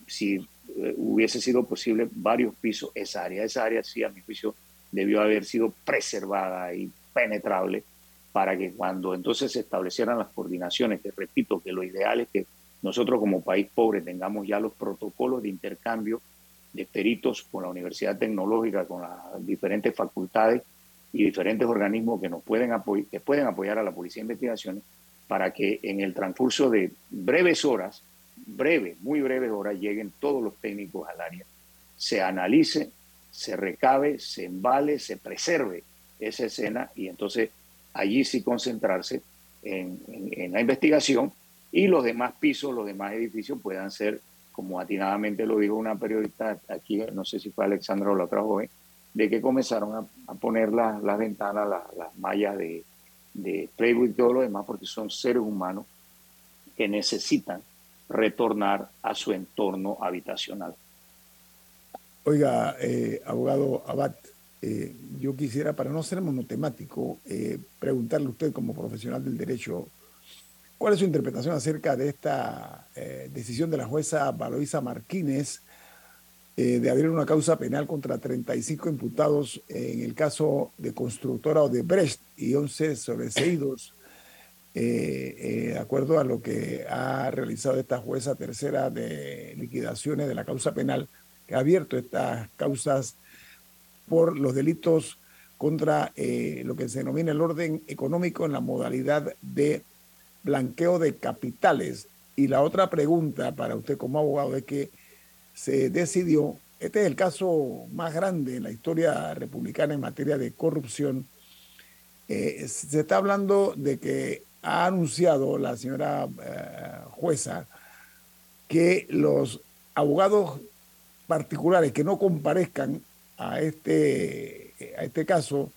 si eh, hubiese sido posible, varios pisos, esa área. Esa área, sí, a mi juicio, debió haber sido preservada y penetrable para que cuando entonces se establecieran las coordinaciones, que repito que lo ideal es que nosotros como país pobre tengamos ya los protocolos de intercambio de peritos con la Universidad Tecnológica, con las diferentes facultades, y diferentes organismos que nos pueden, que pueden apoyar a la Policía de Investigaciones para que en el transcurso de breves horas, breves, muy breves horas, lleguen todos los técnicos al área, se analice, se recabe, se embale, se preserve esa escena y entonces allí sí concentrarse en, en la investigación y los demás pisos, los demás edificios puedan ser, como atinadamente lo dijo una periodista aquí, no sé si fue Alexandra o la otra joven, de que comenzaron a, poner las, ventanas, las, mallas de, de y todo lo demás, porque son seres humanos que necesitan retornar a su entorno habitacional. Oiga, eh, abogado Abad, eh, yo quisiera, para no ser monotemático, eh, preguntarle a usted como profesional del derecho, ¿cuál es su interpretación acerca de esta decisión de la jueza Valoisa Martínez eh, de abrir una causa penal contra 35 imputados en el caso de constructora Odebrecht y 11 sobreseídos, eh, eh, de acuerdo a lo que ha realizado esta jueza tercera de liquidaciones de la causa penal, que ha abierto estas causas por los delitos contra lo que se denomina el orden económico en la modalidad de blanqueo de capitales. Y la otra pregunta para usted como abogado es que se decidió, este es el caso más grande en la historia republicana en materia de corrupción, eh, se está hablando de que ha anunciado la señora eh, jueza que los abogados particulares que no comparezcan a este, a este caso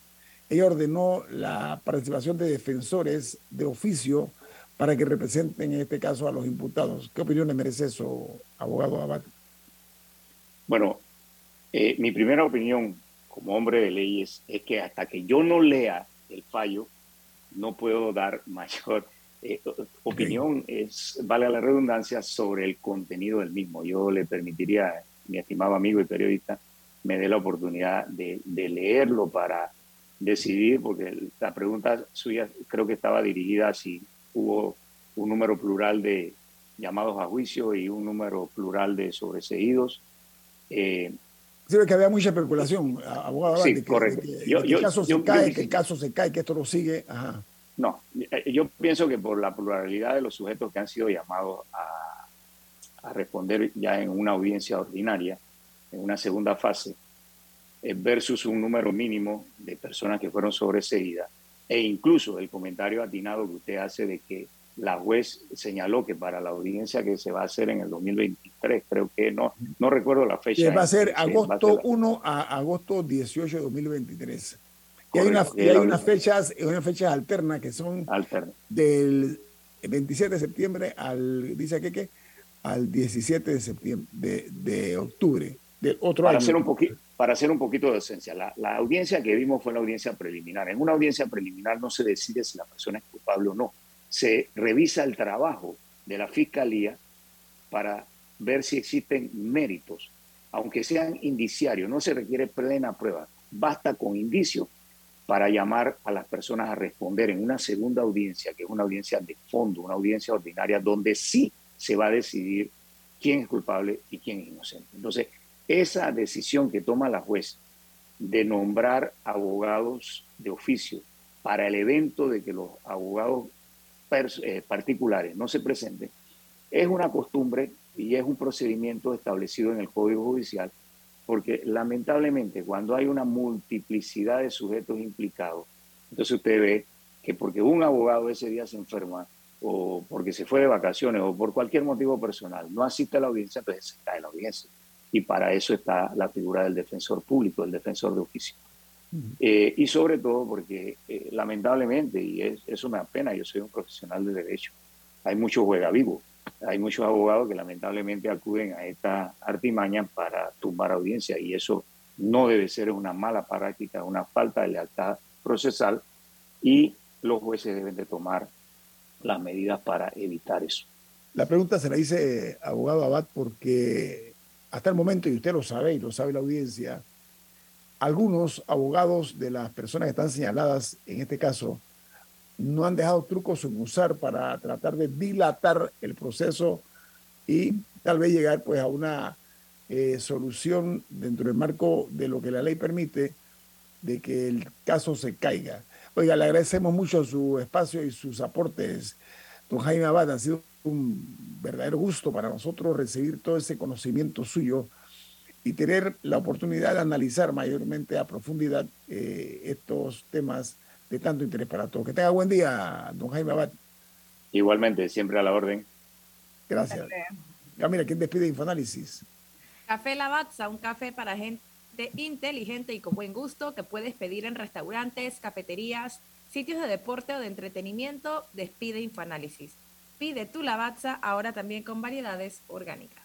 ella ordenó la participación de defensores de oficio para que representen en este caso a los imputados. ¿Qué opinión le merece eso, abogado Abad? Bueno, eh, mi primera opinión como hombre de leyes es que hasta que yo no lea el fallo, no puedo dar mayor eh, opinión, es, vale la redundancia, sobre el contenido del mismo. Yo le permitiría, mi estimado amigo y periodista, me dé la oportunidad de, leerlo para decidir, porque la pregunta suya creo que estaba dirigida a si hubo un número plural de llamados a juicio y un número plural de sobreseídos. Eh, Sí, que había mucha especulación, abogado. Sí, correcto. Que, el caso se cae, que el caso se cae, que esto lo sigue. No, eh, yo pienso que por la pluralidad de los sujetos que han sido llamados a, a responder ya en una audiencia ordinaria, en una segunda fase, eh, versus un número mínimo de personas que fueron sobreseídas, e incluso el comentario atinado que usted hace de que la juez señaló que para la audiencia que se va a hacer en el 2023, creo que no, no recuerdo la fecha. va a ser agosto 1 a agosto 18 de 2023. y hay, una, y hay unas fechas, unas fechas alternas que son del 27 de septiembre al, dice que, al 17 de septiembre, de, de octubre del otro para año. Hacer un poquito, para hacer un poquito de esencia, la, la audiencia que vimos fue la audiencia preliminar. En una audiencia preliminar no se decide si la persona es culpable o no se revisa el trabajo de la Fiscalía para ver si existen méritos, aunque sean indiciarios, no se requiere plena prueba, basta con indicios para llamar a las personas a responder en una segunda audiencia, que es una audiencia de fondo, una audiencia ordinaria, donde sí se va a decidir quién es culpable y quién es inocente. Entonces, esa decisión que toma la juez de nombrar abogados de oficio para el evento de que los abogados eh, particulares no se presenten, es una costumbre y es un procedimiento establecido en el Código Judicial, porque lamentablemente cuando hay una multiplicidad de sujetos implicados, entonces usted ve que porque un abogado ese día se enferma o porque se fue de vacaciones o por cualquier motivo personal no asiste a la audiencia, entonces se cae la audiencia. Y para eso está la figura del defensor público, el defensor de oficio. Eh, y sobre todo porque eh, lamentablemente, y eso me apena, yo soy un profesional de derecho, hay muchos juega vivo, hay muchos abogados que lamentablemente acuden a esta artimaña para tumbar audiencia y eso no debe ser una mala práctica, una falta de lealtad procesal y los jueces deben de tomar las medidas para evitar eso. La pregunta se la hice, abogado Abad, porque hasta el momento, y usted lo sabe y lo sabe la audiencia, algunos abogados de las personas que están señaladas en este caso no han dejado trucos sin usar para tratar de dilatar el proceso y tal vez llegar pues a una eh, solución dentro del marco de lo que la ley permite de que el caso se caiga. Oiga, le agradecemos mucho su espacio y sus aportes, don Jaime Abad. Ha sido un verdadero gusto para nosotros recibir todo ese conocimiento suyo y tener la oportunidad de analizar mayormente a profundidad eh, estos temas de tanto interés para todos. Que tenga buen día, don Jaime Abad. Igualmente, siempre a la orden. Gracias. Ya mira, ¿quién despide Infoanálisis? Café Lavazza, un café para gente inteligente y con buen gusto que puedes pedir en restaurantes, cafeterías, sitios de deporte o de entretenimiento. Despide Infoanálisis. Pide tu Lavazza ahora también con variedades orgánicas.